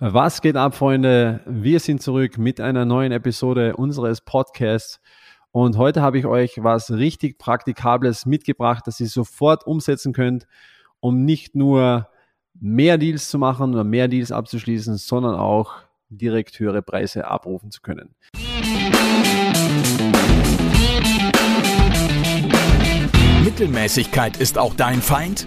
Was geht ab, Freunde? Wir sind zurück mit einer neuen Episode unseres Podcasts. Und heute habe ich euch was richtig Praktikables mitgebracht, das ihr sofort umsetzen könnt, um nicht nur mehr Deals zu machen oder mehr Deals abzuschließen, sondern auch direkt höhere Preise abrufen zu können. Mittelmäßigkeit ist auch dein Feind?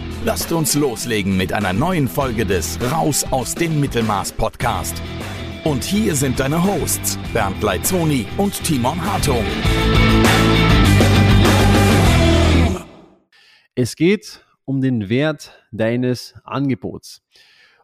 Lasst uns loslegen mit einer neuen Folge des Raus aus dem Mittelmaß Podcast. Und hier sind deine Hosts Bernd Leitzoni und Timon Hartung. Es geht um den Wert deines Angebots.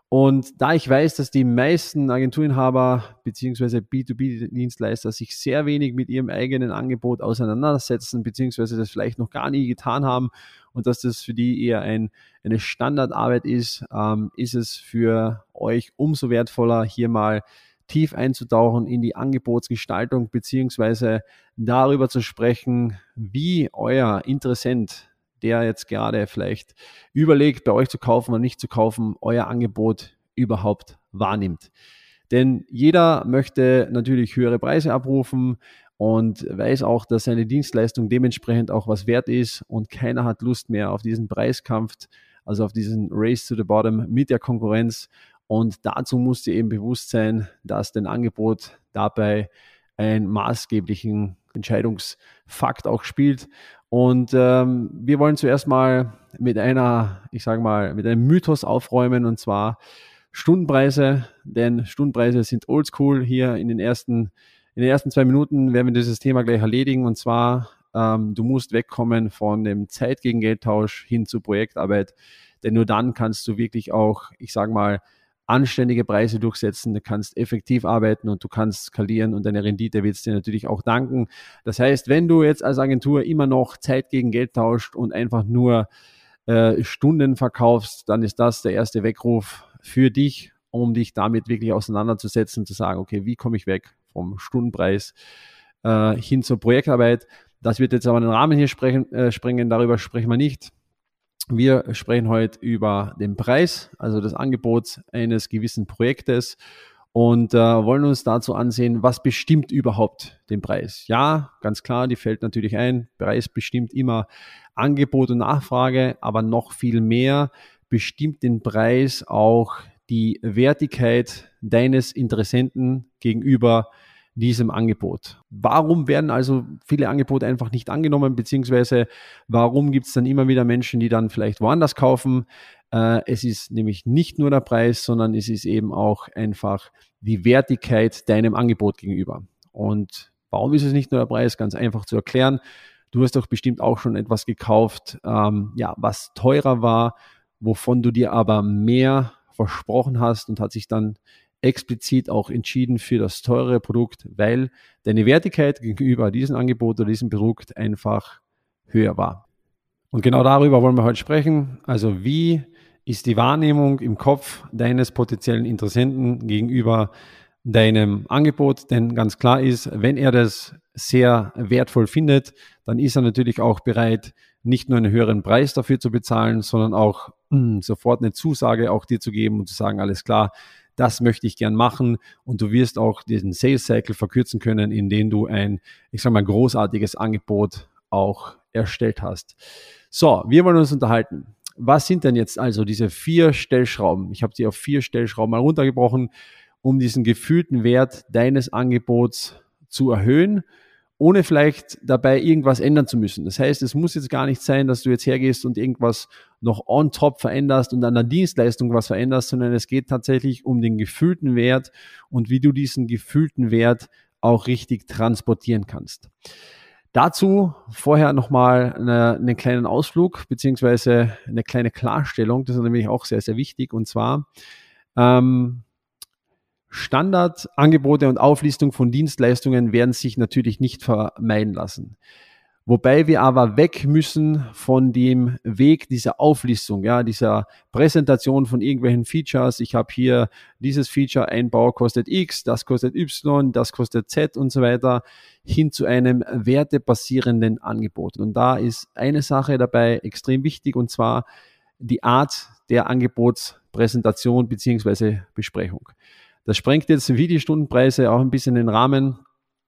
Und da ich weiß, dass die meisten Agenturinhaber bzw. B2B-Dienstleister sich sehr wenig mit ihrem eigenen Angebot auseinandersetzen, beziehungsweise das vielleicht noch gar nie getan haben und dass das für die eher ein, eine Standardarbeit ist, ähm, ist es für euch umso wertvoller, hier mal tief einzutauchen in die Angebotsgestaltung beziehungsweise darüber zu sprechen, wie euer Interessent der jetzt gerade vielleicht überlegt, bei euch zu kaufen oder nicht zu kaufen, euer Angebot überhaupt wahrnimmt. Denn jeder möchte natürlich höhere Preise abrufen und weiß auch, dass seine Dienstleistung dementsprechend auch was wert ist und keiner hat Lust mehr auf diesen Preiskampf, also auf diesen Race to the Bottom mit der Konkurrenz. Und dazu muss dir eben bewusst sein, dass dein Angebot dabei einen maßgeblichen Entscheidungsfakt auch spielt. Und ähm, wir wollen zuerst mal mit einer, ich sage mal, mit einem Mythos aufräumen und zwar Stundenpreise, denn Stundenpreise sind oldschool. Hier in den ersten, in den ersten zwei Minuten werden wir dieses Thema gleich erledigen. Und zwar, ähm, du musst wegkommen von dem Zeit gegen Geldtausch hin zu Projektarbeit, denn nur dann kannst du wirklich auch, ich sage mal, anständige Preise durchsetzen, du kannst effektiv arbeiten und du kannst skalieren und deine Rendite wird es dir natürlich auch danken. Das heißt, wenn du jetzt als Agentur immer noch Zeit gegen Geld tauscht und einfach nur äh, Stunden verkaufst, dann ist das der erste Weckruf für dich, um dich damit wirklich auseinanderzusetzen, zu sagen, okay, wie komme ich weg vom Stundenpreis äh, hin zur Projektarbeit. Das wird jetzt aber den Rahmen hier sprechen, äh, sprengen, darüber sprechen wir nicht. Wir sprechen heute über den Preis, also das Angebot eines gewissen Projektes und äh, wollen uns dazu ansehen, was bestimmt überhaupt den Preis. Ja, ganz klar, die fällt natürlich ein. Preis bestimmt immer Angebot und Nachfrage, aber noch viel mehr bestimmt den Preis auch die Wertigkeit deines Interessenten gegenüber diesem Angebot. Warum werden also viele Angebote einfach nicht angenommen, beziehungsweise warum gibt es dann immer wieder Menschen, die dann vielleicht woanders kaufen? Äh, es ist nämlich nicht nur der Preis, sondern es ist eben auch einfach die Wertigkeit deinem Angebot gegenüber. Und warum ist es nicht nur der Preis? Ganz einfach zu erklären. Du hast doch bestimmt auch schon etwas gekauft, ähm, ja, was teurer war, wovon du dir aber mehr versprochen hast und hat sich dann explizit auch entschieden für das teurere Produkt, weil deine Wertigkeit gegenüber diesem Angebot oder diesem Produkt einfach höher war. Und genau darüber wollen wir heute sprechen. Also wie ist die Wahrnehmung im Kopf deines potenziellen Interessenten gegenüber deinem Angebot? Denn ganz klar ist, wenn er das sehr wertvoll findet, dann ist er natürlich auch bereit, nicht nur einen höheren Preis dafür zu bezahlen, sondern auch mh, hm, sofort eine Zusage auch dir zu geben und zu sagen, alles klar, das möchte ich gern machen und du wirst auch diesen Sales Cycle verkürzen können, indem du ein, ich sage mal, großartiges Angebot auch erstellt hast. So, wir wollen uns unterhalten. Was sind denn jetzt also diese vier Stellschrauben? Ich habe sie auf vier Stellschrauben mal runtergebrochen, um diesen gefühlten Wert deines Angebots zu erhöhen ohne vielleicht dabei irgendwas ändern zu müssen. Das heißt, es muss jetzt gar nicht sein, dass du jetzt hergehst und irgendwas noch on top veränderst und an der Dienstleistung was veränderst, sondern es geht tatsächlich um den gefühlten Wert und wie du diesen gefühlten Wert auch richtig transportieren kannst. Dazu vorher nochmal eine, einen kleinen Ausflug beziehungsweise eine kleine Klarstellung. Das ist nämlich auch sehr, sehr wichtig. Und zwar, ähm, Standardangebote und Auflistung von Dienstleistungen werden sich natürlich nicht vermeiden lassen. Wobei wir aber weg müssen von dem Weg dieser Auflistung, ja, dieser Präsentation von irgendwelchen Features. Ich habe hier dieses Feature, ein Bau kostet X, das kostet Y, das kostet Z und so weiter, hin zu einem wertebasierenden Angebot. Und da ist eine Sache dabei extrem wichtig und zwar die Art der Angebotspräsentation bzw. Besprechung. Das sprengt jetzt wie die Stundenpreise auch ein bisschen den Rahmen.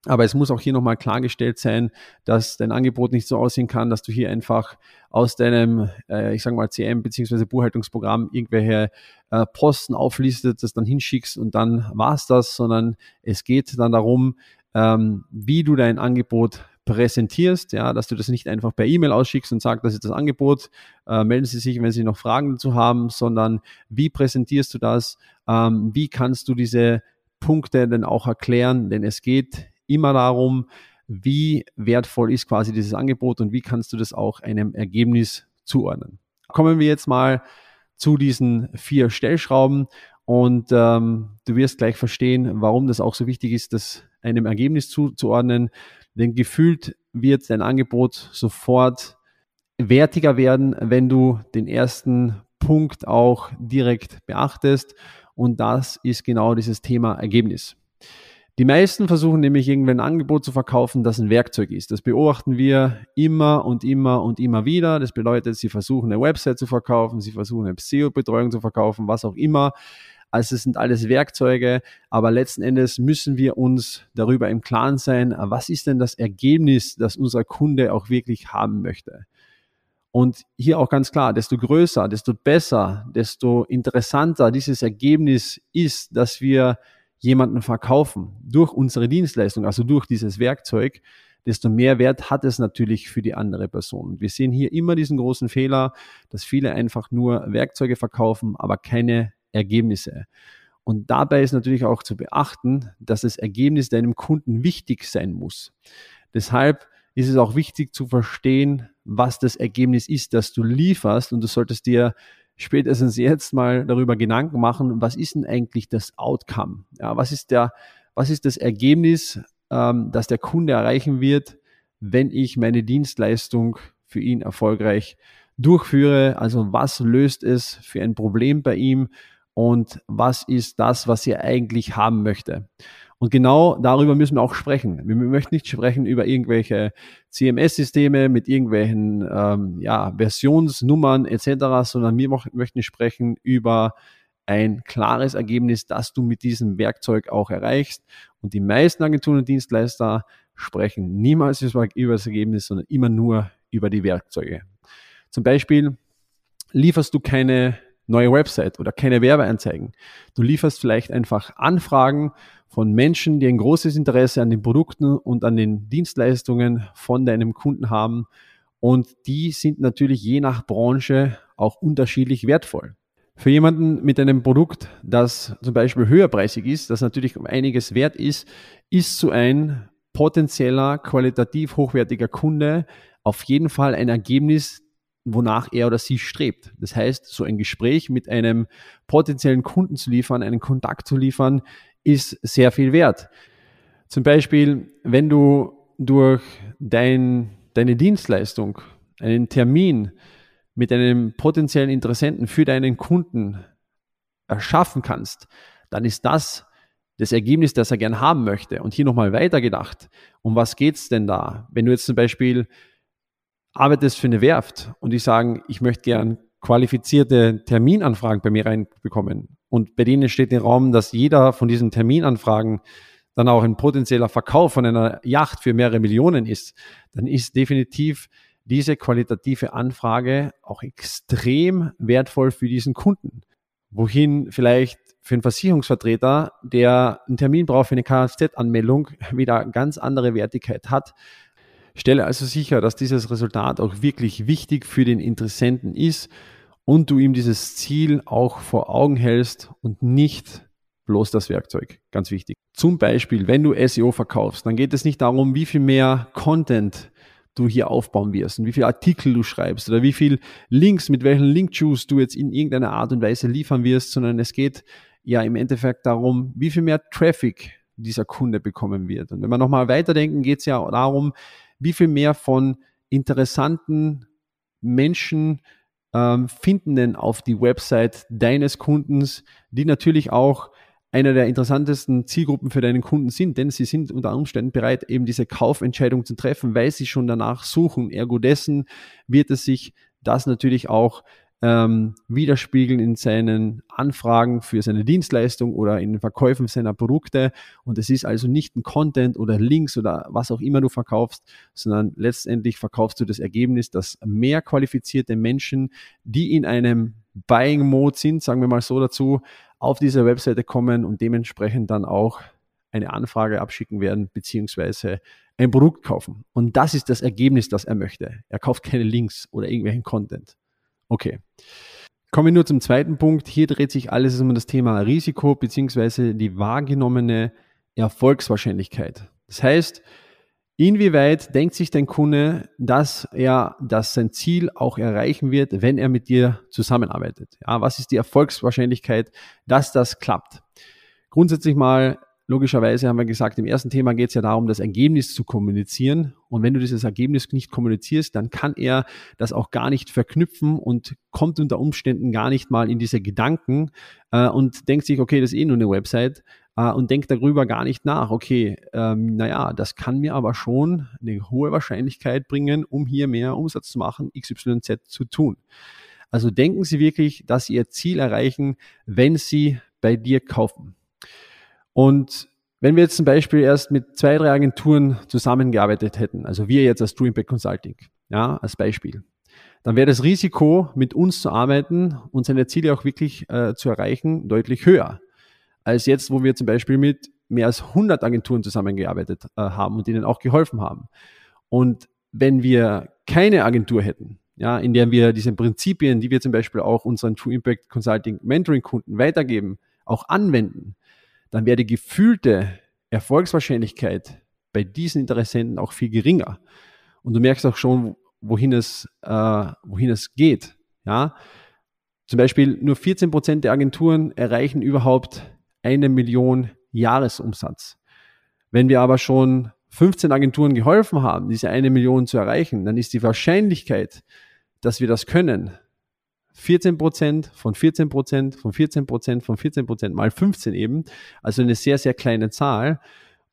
Aber es muss auch hier nochmal klargestellt sein, dass dein Angebot nicht so aussehen kann, dass du hier einfach aus deinem, äh, ich sage mal, CM bzw. Buchhaltungsprogramm irgendwelche äh, Posten auflistet, das dann hinschickst und dann war es das, sondern es geht dann darum, ähm, wie du dein Angebot präsentierst, ja, dass du das nicht einfach per E-Mail ausschickst und sagst, das ist das Angebot, äh, melden Sie sich, wenn Sie noch Fragen dazu haben, sondern wie präsentierst du das, ähm, wie kannst du diese Punkte denn auch erklären, denn es geht immer darum, wie wertvoll ist quasi dieses Angebot und wie kannst du das auch einem Ergebnis zuordnen. Kommen wir jetzt mal zu diesen vier Stellschrauben und ähm, du wirst gleich verstehen, warum das auch so wichtig ist, das einem Ergebnis zuzuordnen. Denn gefühlt wird dein Angebot sofort wertiger werden, wenn du den ersten Punkt auch direkt beachtest. Und das ist genau dieses Thema Ergebnis. Die meisten versuchen nämlich irgendwie ein Angebot zu verkaufen, das ein Werkzeug ist. Das beobachten wir immer und immer und immer wieder. Das bedeutet, sie versuchen eine Website zu verkaufen, sie versuchen eine SEO-Betreuung zu verkaufen, was auch immer. Also es sind alles Werkzeuge, aber letzten Endes müssen wir uns darüber im Klaren sein, was ist denn das Ergebnis, das unser Kunde auch wirklich haben möchte. Und hier auch ganz klar, desto größer, desto besser, desto interessanter dieses Ergebnis ist, dass wir jemanden verkaufen durch unsere Dienstleistung, also durch dieses Werkzeug, desto mehr Wert hat es natürlich für die andere Person. Und wir sehen hier immer diesen großen Fehler, dass viele einfach nur Werkzeuge verkaufen, aber keine Ergebnisse. Und dabei ist natürlich auch zu beachten, dass das Ergebnis deinem Kunden wichtig sein muss. Deshalb ist es auch wichtig zu verstehen, was das Ergebnis ist, das du lieferst. Und du solltest dir spätestens jetzt mal darüber Gedanken machen, was ist denn eigentlich das Outcome? Ja, was ist der, was ist das Ergebnis, ähm, das der Kunde erreichen wird, wenn ich meine Dienstleistung für ihn erfolgreich durchführe? Also was löst es für ein Problem bei ihm und was ist das, was er eigentlich haben möchte? Und genau darüber müssen wir auch sprechen. Wir möchten nicht sprechen über irgendwelche CMS-Systeme mit irgendwelchen ähm, ja, Versionsnummern etc., sondern wir möchten sprechen über ein klares Ergebnis, das du mit diesem Werkzeug auch erreichst. Und die meisten Agenturen und Dienstleister sprechen niemals über das Ergebnis, sondern immer nur über die Werkzeuge. Zum Beispiel lieferst du keine neue Website oder keine Werbeanzeigen. Du lieferst vielleicht einfach Anfragen von Menschen, die ein großes Interesse an den Produkten und an den Dienstleistungen von deinem Kunden haben. Und die sind natürlich je nach Branche auch unterschiedlich wertvoll. Für jemanden mit einem Produkt, das zum Beispiel höherpreisig ist, das natürlich um einiges wert ist, ist so ein potenzieller, qualitativ hochwertiger Kunde auf jeden Fall ein Ergebnis, wonach er oder sie strebt. Das heißt, so ein Gespräch mit einem potenziellen Kunden zu liefern, einen Kontakt zu liefern, ist sehr viel wert. Zum Beispiel, wenn du durch dein, deine Dienstleistung einen Termin mit einem potenziellen Interessenten für deinen Kunden erschaffen kannst, dann ist das das Ergebnis, das er gern haben möchte. Und hier nochmal weitergedacht. Um was geht es denn da? Wenn du jetzt zum Beispiel arbeitest für eine Werft und die sagen, ich möchte gern qualifizierte Terminanfragen bei mir reinbekommen und bei denen steht im Raum, dass jeder von diesen Terminanfragen dann auch ein potenzieller Verkauf von einer Yacht für mehrere Millionen ist, dann ist definitiv diese qualitative Anfrage auch extrem wertvoll für diesen Kunden. Wohin vielleicht für einen Versicherungsvertreter, der einen Termin braucht für eine Kfz-Anmeldung, wieder ganz andere Wertigkeit hat, Stelle also sicher, dass dieses Resultat auch wirklich wichtig für den Interessenten ist und du ihm dieses Ziel auch vor Augen hältst und nicht bloß das Werkzeug. Ganz wichtig. Zum Beispiel, wenn du SEO verkaufst, dann geht es nicht darum, wie viel mehr Content du hier aufbauen wirst und wie viele Artikel du schreibst oder wie viele Links, mit welchen Link-Juice du jetzt in irgendeiner Art und Weise liefern wirst, sondern es geht ja im Endeffekt darum, wie viel mehr Traffic dieser Kunde bekommen wird. Und wenn wir nochmal weiterdenken, geht es ja darum, wie viel mehr von interessanten Menschen ähm, finden denn auf die Website deines Kundens, die natürlich auch einer der interessantesten Zielgruppen für deinen Kunden sind, denn sie sind unter Umständen bereit, eben diese Kaufentscheidung zu treffen, weil sie schon danach suchen. Ergo dessen wird es sich das natürlich auch ähm, widerspiegeln in seinen Anfragen für seine Dienstleistung oder in den Verkäufen seiner Produkte. Und es ist also nicht ein Content oder Links oder was auch immer du verkaufst, sondern letztendlich verkaufst du das Ergebnis, dass mehr qualifizierte Menschen, die in einem Buying Mode sind, sagen wir mal so dazu, auf diese Webseite kommen und dementsprechend dann auch eine Anfrage abschicken werden, beziehungsweise ein Produkt kaufen. Und das ist das Ergebnis, das er möchte. Er kauft keine Links oder irgendwelchen Content. Okay. Kommen wir nur zum zweiten Punkt. Hier dreht sich alles um das Thema Risiko beziehungsweise die wahrgenommene Erfolgswahrscheinlichkeit. Das heißt, inwieweit denkt sich dein Kunde, dass er dass sein Ziel auch erreichen wird, wenn er mit dir zusammenarbeitet? Ja, was ist die Erfolgswahrscheinlichkeit, dass das klappt? Grundsätzlich mal Logischerweise haben wir gesagt, im ersten Thema geht es ja darum, das Ergebnis zu kommunizieren. Und wenn du dieses Ergebnis nicht kommunizierst, dann kann er das auch gar nicht verknüpfen und kommt unter Umständen gar nicht mal in diese Gedanken äh, und denkt sich, okay, das ist eh nur eine Website äh, und denkt darüber gar nicht nach. Okay, ähm, naja, das kann mir aber schon eine hohe Wahrscheinlichkeit bringen, um hier mehr Umsatz zu machen, XYZ zu tun. Also denken Sie wirklich, dass Sie Ihr Ziel erreichen, wenn Sie bei dir kaufen. Und wenn wir jetzt zum Beispiel erst mit zwei, drei Agenturen zusammengearbeitet hätten, also wir jetzt als True Impact Consulting, ja, als Beispiel, dann wäre das Risiko, mit uns zu arbeiten und seine Ziele auch wirklich äh, zu erreichen, deutlich höher. Als jetzt, wo wir zum Beispiel mit mehr als 100 Agenturen zusammengearbeitet äh, haben und ihnen auch geholfen haben. Und wenn wir keine Agentur hätten, ja, in der wir diese Prinzipien, die wir zum Beispiel auch unseren True Impact Consulting Mentoring Kunden weitergeben, auch anwenden, dann wäre die gefühlte Erfolgswahrscheinlichkeit bei diesen Interessenten auch viel geringer. Und du merkst auch schon, wohin es, äh, wohin es geht. Ja? Zum Beispiel nur 14 Prozent der Agenturen erreichen überhaupt eine Million Jahresumsatz. Wenn wir aber schon 15 Agenturen geholfen haben, diese eine Million zu erreichen, dann ist die Wahrscheinlichkeit, dass wir das können, 14 Prozent von 14 Prozent von 14 Prozent von 14 Prozent mal 15 eben. Also eine sehr, sehr kleine Zahl.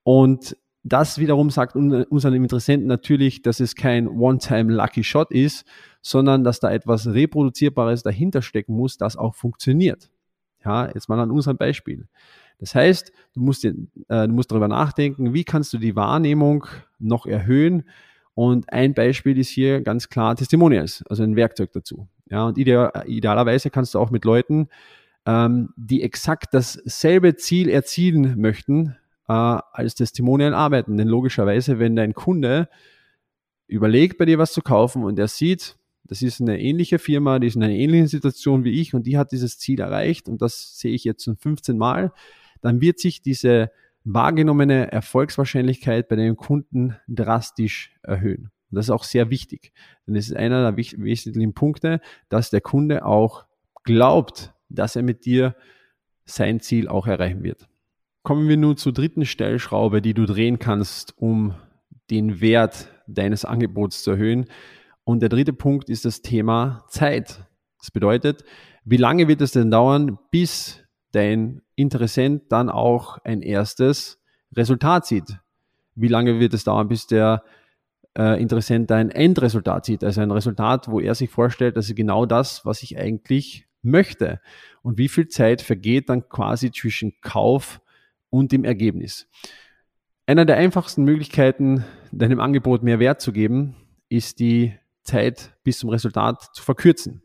Und das wiederum sagt unseren Interessenten natürlich, dass es kein One-Time-Lucky Shot ist, sondern dass da etwas Reproduzierbares dahinter stecken muss, das auch funktioniert. Ja, jetzt mal an unserem Beispiel. Das heißt, du musst, dir, äh, du musst darüber nachdenken, wie kannst du die Wahrnehmung noch erhöhen. Und ein Beispiel ist hier ganz klar Testimonials, also ein Werkzeug dazu. Ja, und ideal, idealerweise kannst du auch mit Leuten, ähm, die exakt dasselbe Ziel erzielen möchten, äh, als Testimonial arbeiten. Denn logischerweise, wenn dein Kunde überlegt, bei dir was zu kaufen und er sieht, das ist eine ähnliche Firma, die ist in einer ähnlichen Situation wie ich und die hat dieses Ziel erreicht und das sehe ich jetzt schon 15 Mal, dann wird sich diese wahrgenommene Erfolgswahrscheinlichkeit bei den Kunden drastisch erhöhen. Und das ist auch sehr wichtig, denn es ist einer der wesentlichen Punkte, dass der Kunde auch glaubt, dass er mit dir sein Ziel auch erreichen wird. Kommen wir nun zur dritten Stellschraube, die du drehen kannst, um den Wert deines Angebots zu erhöhen. Und der dritte Punkt ist das Thema Zeit. Das bedeutet, wie lange wird es denn dauern, bis dein Interessent dann auch ein erstes Resultat sieht? Wie lange wird es dauern, bis der äh, Interessent ein Endresultat sieht, also ein Resultat, wo er sich vorstellt, das ist genau das, was ich eigentlich möchte. Und wie viel Zeit vergeht dann quasi zwischen Kauf und dem Ergebnis? Einer der einfachsten Möglichkeiten, deinem Angebot mehr Wert zu geben, ist die Zeit bis zum Resultat zu verkürzen.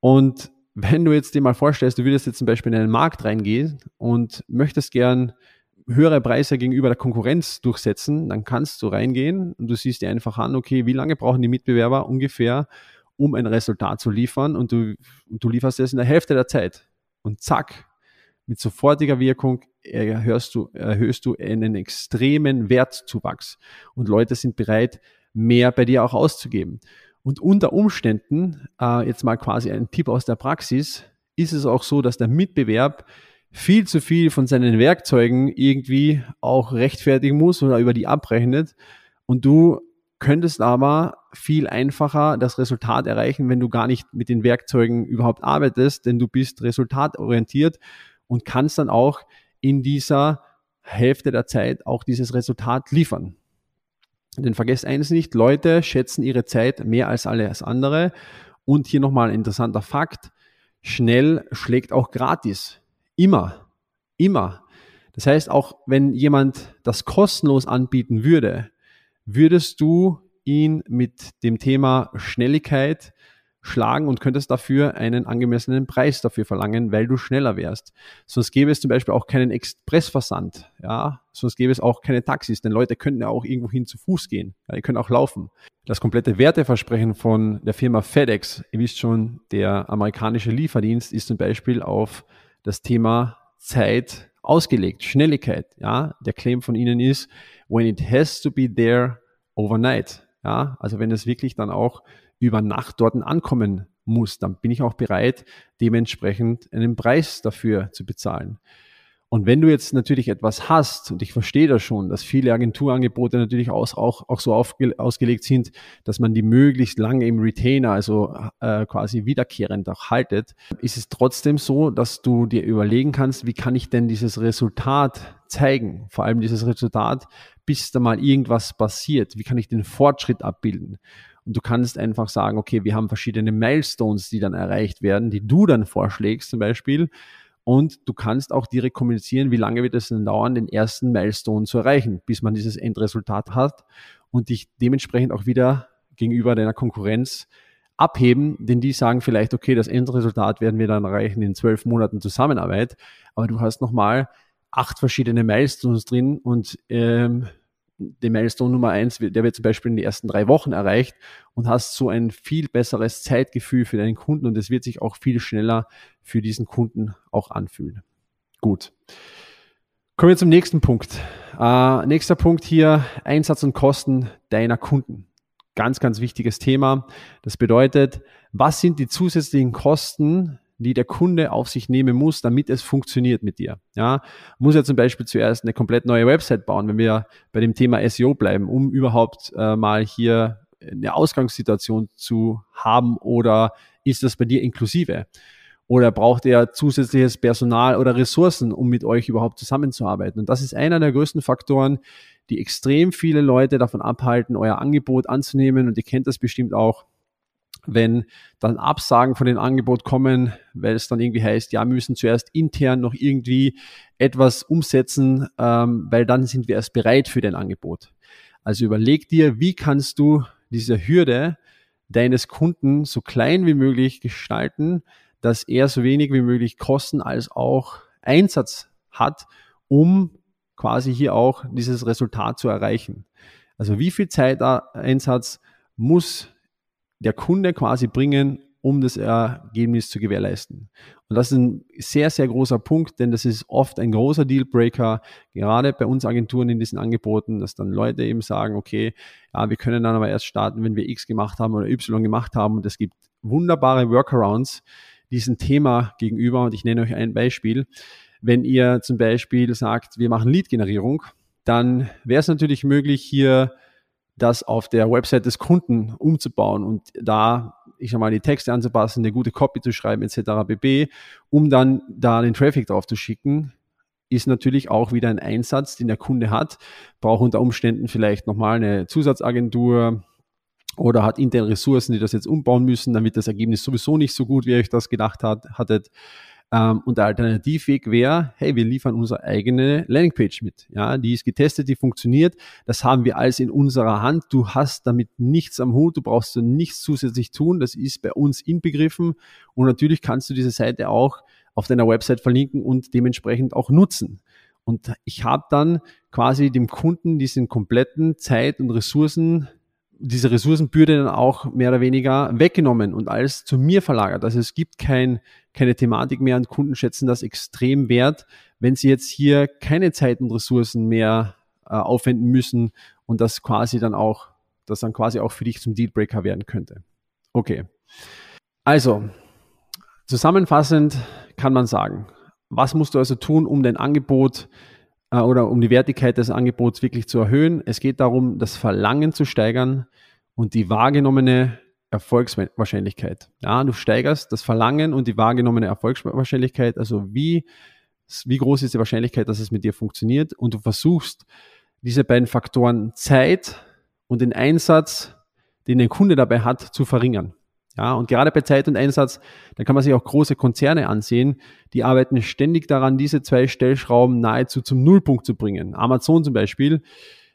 Und wenn du jetzt dir mal vorstellst, du würdest jetzt zum Beispiel in einen Markt reingehen und möchtest gern höhere Preise gegenüber der Konkurrenz durchsetzen, dann kannst du reingehen und du siehst dir einfach an, okay, wie lange brauchen die Mitbewerber ungefähr, um ein Resultat zu liefern und du, und du lieferst es in der Hälfte der Zeit. Und zack, mit sofortiger Wirkung erhöhst du, erhöhst du einen extremen Wertzuwachs und Leute sind bereit, mehr bei dir auch auszugeben. Und unter Umständen, äh, jetzt mal quasi ein Tipp aus der Praxis, ist es auch so, dass der Mitbewerb viel zu viel von seinen Werkzeugen irgendwie auch rechtfertigen muss oder über die abrechnet. Und du könntest aber viel einfacher das Resultat erreichen, wenn du gar nicht mit den Werkzeugen überhaupt arbeitest, denn du bist resultatorientiert und kannst dann auch in dieser Hälfte der Zeit auch dieses Resultat liefern. Denn vergesst eines nicht, Leute schätzen ihre Zeit mehr als alles andere. Und hier nochmal ein interessanter Fakt. Schnell schlägt auch gratis. Immer. Immer. Das heißt, auch wenn jemand das kostenlos anbieten würde, würdest du ihn mit dem Thema Schnelligkeit schlagen und könntest dafür einen angemessenen Preis dafür verlangen, weil du schneller wärst. Sonst gäbe es zum Beispiel auch keinen Expressversand, ja, sonst gäbe es auch keine Taxis, denn Leute könnten ja auch irgendwo hin zu Fuß gehen, ja, die können auch laufen. Das komplette Werteversprechen von der Firma FedEx, ihr wisst schon, der amerikanische Lieferdienst ist zum Beispiel auf das Thema Zeit ausgelegt, Schnelligkeit, ja, der Claim von ihnen ist, when it has to be there overnight, ja, also wenn es wirklich dann auch über Nacht dort ankommen muss, dann bin ich auch bereit, dementsprechend einen Preis dafür zu bezahlen. Und wenn du jetzt natürlich etwas hast, und ich verstehe das schon, dass viele Agenturangebote natürlich auch, auch, auch so aufge, ausgelegt sind, dass man die möglichst lange im Retainer, also äh, quasi wiederkehrend auch haltet, ist es trotzdem so, dass du dir überlegen kannst, wie kann ich denn dieses Resultat zeigen? Vor allem dieses Resultat, bis da mal irgendwas passiert. Wie kann ich den Fortschritt abbilden? Und du kannst einfach sagen, okay, wir haben verschiedene Milestones, die dann erreicht werden, die du dann vorschlägst zum Beispiel. Und du kannst auch direkt kommunizieren, wie lange wird es denn dauern, den ersten Milestone zu erreichen, bis man dieses Endresultat hat und dich dementsprechend auch wieder gegenüber deiner Konkurrenz abheben, denn die sagen vielleicht, okay, das Endresultat werden wir dann erreichen in zwölf Monaten Zusammenarbeit, aber du hast nochmal acht verschiedene Milestones drin und ähm, den Milestone Nummer eins, der wird zum Beispiel in den ersten drei Wochen erreicht und hast so ein viel besseres Zeitgefühl für deinen Kunden und es wird sich auch viel schneller für diesen Kunden auch anfühlen. Gut. Kommen wir zum nächsten Punkt. Äh, nächster Punkt hier, Einsatz und Kosten deiner Kunden. Ganz, ganz wichtiges Thema. Das bedeutet, was sind die zusätzlichen Kosten, die der Kunde auf sich nehmen muss, damit es funktioniert mit dir. Ja, muss ja zum Beispiel zuerst eine komplett neue Website bauen, wenn wir bei dem Thema SEO bleiben, um überhaupt äh, mal hier eine Ausgangssituation zu haben oder ist das bei dir inklusive? Oder braucht er zusätzliches Personal oder Ressourcen, um mit euch überhaupt zusammenzuarbeiten? Und das ist einer der größten Faktoren, die extrem viele Leute davon abhalten, euer Angebot anzunehmen. Und ihr kennt das bestimmt auch wenn dann Absagen von dem Angebot kommen, weil es dann irgendwie heißt, ja, wir müssen zuerst intern noch irgendwie etwas umsetzen, ähm, weil dann sind wir erst bereit für dein Angebot. Also überleg dir, wie kannst du diese Hürde deines Kunden so klein wie möglich gestalten, dass er so wenig wie möglich Kosten als auch Einsatz hat, um quasi hier auch dieses Resultat zu erreichen. Also wie viel Zeiteinsatz muss der Kunde quasi bringen, um das Ergebnis zu gewährleisten. Und das ist ein sehr, sehr großer Punkt, denn das ist oft ein großer Dealbreaker, gerade bei uns Agenturen in diesen Angeboten, dass dann Leute eben sagen, okay, ja, wir können dann aber erst starten, wenn wir X gemacht haben oder Y gemacht haben. Und es gibt wunderbare Workarounds diesem Thema gegenüber. Und ich nenne euch ein Beispiel. Wenn ihr zum Beispiel sagt, wir machen Lead-Generierung, dann wäre es natürlich möglich, hier das auf der Website des Kunden umzubauen und da, ich sag mal, die Texte anzupassen, eine gute Copy zu schreiben, etc. bb, um dann da den Traffic drauf zu schicken, ist natürlich auch wieder ein Einsatz, den der Kunde hat, braucht unter Umständen vielleicht nochmal eine Zusatzagentur oder hat interne Ressourcen, die das jetzt umbauen müssen, damit das Ergebnis sowieso nicht so gut, wie ihr euch das gedacht hat, hattet. Ähm, und der Alternativweg wäre, hey, wir liefern unsere eigene Landingpage mit. Ja, die ist getestet, die funktioniert. Das haben wir alles in unserer Hand. Du hast damit nichts am Hut. Du brauchst nichts zusätzlich tun. Das ist bei uns inbegriffen. Und natürlich kannst du diese Seite auch auf deiner Website verlinken und dementsprechend auch nutzen. Und ich habe dann quasi dem Kunden diesen kompletten Zeit und Ressourcen diese Ressourcenbürde dann auch mehr oder weniger weggenommen und alles zu mir verlagert. Also es gibt kein, keine Thematik mehr und Kunden schätzen das extrem wert, wenn sie jetzt hier keine Zeit und Ressourcen mehr äh, aufwenden müssen und das quasi dann auch, das dann quasi auch für dich zum Dealbreaker werden könnte. Okay. Also, zusammenfassend kann man sagen, was musst du also tun, um dein Angebot äh, oder um die Wertigkeit des Angebots wirklich zu erhöhen? Es geht darum, das Verlangen zu steigern und die wahrgenommene Erfolgswahrscheinlichkeit. Ja, du steigerst das Verlangen und die wahrgenommene Erfolgswahrscheinlichkeit, also wie, wie groß ist die Wahrscheinlichkeit, dass es mit dir funktioniert und du versuchst, diese beiden Faktoren Zeit und den Einsatz, den der Kunde dabei hat, zu verringern. Ja, und gerade bei Zeit und Einsatz, da kann man sich auch große Konzerne ansehen, die arbeiten ständig daran, diese zwei Stellschrauben nahezu zum Nullpunkt zu bringen. Amazon zum Beispiel,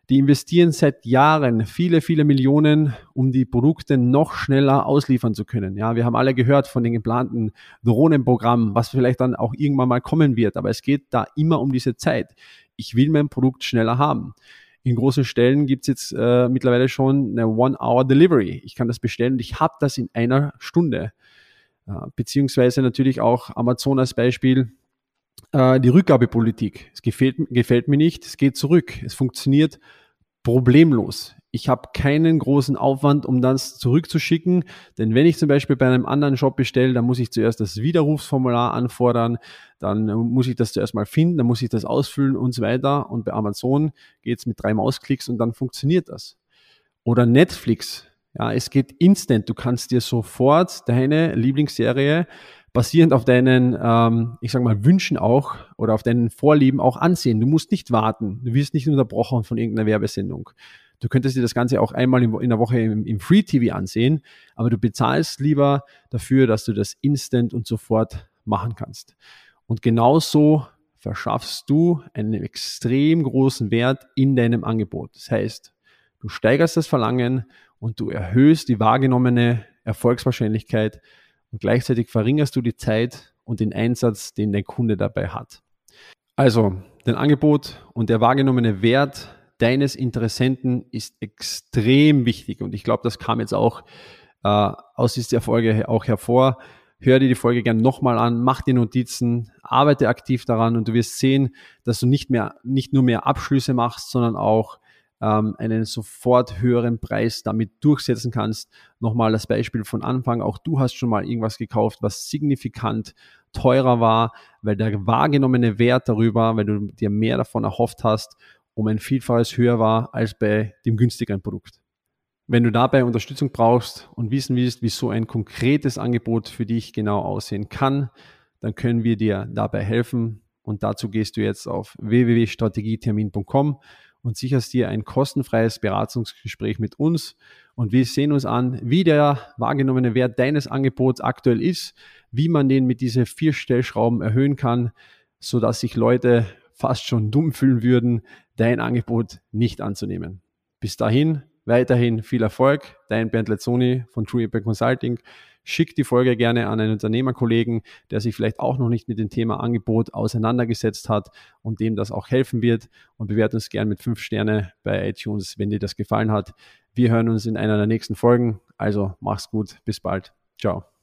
die investieren seit Jahren viele, viele Millionen, um die Produkte noch schneller ausliefern zu können. Ja, wir haben alle gehört von den geplanten Drohnenprogrammen, was vielleicht dann auch irgendwann mal kommen wird. Aber es geht da immer um diese Zeit. Ich will mein Produkt schneller haben. In großen Stellen gibt es jetzt äh, mittlerweile schon eine One-Hour-Delivery. Ich kann das bestellen und ich habe das in einer Stunde. Äh, beziehungsweise natürlich auch Amazon als Beispiel äh, die Rückgabepolitik. Es gefällt, gefällt mir nicht, es geht zurück. Es funktioniert problemlos. Ich habe keinen großen Aufwand, um das zurückzuschicken. Denn wenn ich zum Beispiel bei einem anderen Shop bestelle, dann muss ich zuerst das Widerrufsformular anfordern, dann muss ich das zuerst mal finden, dann muss ich das ausfüllen und so weiter. Und bei Amazon geht es mit drei Mausklicks und dann funktioniert das. Oder Netflix. Ja, es geht instant. Du kannst dir sofort deine Lieblingsserie basierend auf deinen, ähm, ich sag mal, Wünschen auch oder auf deinen Vorlieben auch ansehen. Du musst nicht warten. Du wirst nicht unterbrochen von irgendeiner Werbesendung. Du könntest dir das Ganze auch einmal in der Woche im, im Free TV ansehen, aber du bezahlst lieber dafür, dass du das instant und sofort machen kannst. Und genauso verschaffst du einen extrem großen Wert in deinem Angebot. Das heißt, du steigerst das Verlangen und du erhöhst die wahrgenommene Erfolgswahrscheinlichkeit und gleichzeitig verringerst du die Zeit und den Einsatz, den dein Kunde dabei hat. Also, dein Angebot und der wahrgenommene Wert deines Interessenten ist extrem wichtig und ich glaube, das kam jetzt auch äh, aus dieser Folge auch hervor. Hör dir die Folge gerne nochmal an, mach dir Notizen, arbeite aktiv daran und du wirst sehen, dass du nicht mehr, nicht nur mehr Abschlüsse machst, sondern auch ähm, einen sofort höheren Preis damit durchsetzen kannst. Nochmal das Beispiel von Anfang. Auch du hast schon mal irgendwas gekauft, was signifikant teurer war, weil der wahrgenommene Wert darüber, weil du dir mehr davon erhofft hast, um ein Vielfaches höher war als bei dem günstigeren Produkt. Wenn du dabei Unterstützung brauchst und wissen willst, wie so ein konkretes Angebot für dich genau aussehen kann, dann können wir dir dabei helfen. Und dazu gehst du jetzt auf www.strategietermin.com und sicherst dir ein kostenfreies Beratungsgespräch mit uns. Und wir sehen uns an, wie der wahrgenommene Wert deines Angebots aktuell ist, wie man den mit diesen vier Stellschrauben erhöhen kann, sodass sich Leute fast schon dumm fühlen würden, dein Angebot nicht anzunehmen. Bis dahin, weiterhin viel Erfolg. Dein Bernd Lezzoni von True Impact Consulting. Schick die Folge gerne an einen Unternehmerkollegen, der sich vielleicht auch noch nicht mit dem Thema Angebot auseinandergesetzt hat und dem das auch helfen wird. Und bewerte uns gerne mit fünf Sterne bei iTunes, wenn dir das gefallen hat. Wir hören uns in einer der nächsten Folgen. Also mach's gut. Bis bald. Ciao.